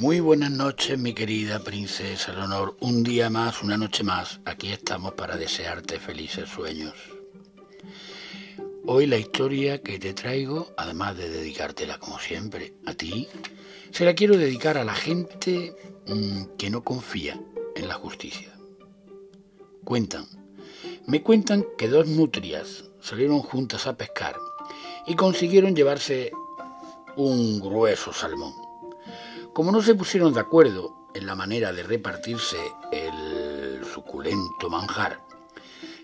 Muy buenas noches, mi querida princesa Leonor. Un día más, una noche más, aquí estamos para desearte felices sueños. Hoy la historia que te traigo, además de dedicártela como siempre a ti, se la quiero dedicar a la gente mm, que no confía en la justicia. Cuentan, me cuentan que dos nutrias salieron juntas a pescar y consiguieron llevarse un grueso salmón. Como no se pusieron de acuerdo en la manera de repartirse el suculento manjar,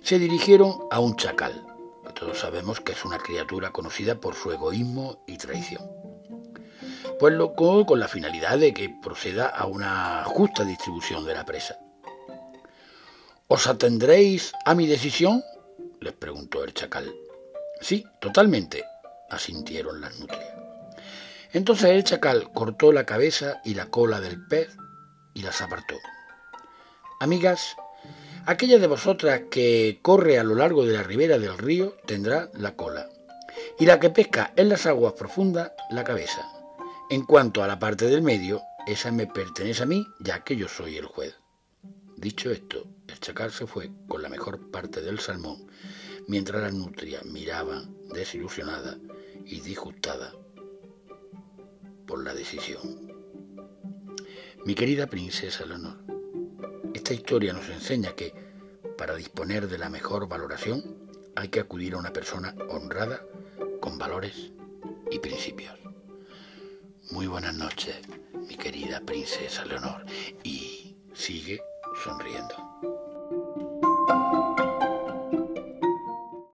se dirigieron a un chacal, que todos sabemos que es una criatura conocida por su egoísmo y traición. Pues loco con la finalidad de que proceda a una justa distribución de la presa. ¿Os atendréis a mi decisión? les preguntó el chacal. Sí, totalmente, asintieron las nutrias. Entonces el chacal cortó la cabeza y la cola del pez y las apartó. Amigas, aquella de vosotras que corre a lo largo de la ribera del río tendrá la cola, y la que pesca en las aguas profundas la cabeza. En cuanto a la parte del medio, esa me pertenece a mí, ya que yo soy el juez. Dicho esto, el chacal se fue con la mejor parte del salmón, mientras la nutria miraba desilusionada y disgustada la decisión. Mi querida princesa Leonor, esta historia nos enseña que para disponer de la mejor valoración hay que acudir a una persona honrada con valores y principios. Muy buenas noches, mi querida princesa Leonor, y sigue sonriendo.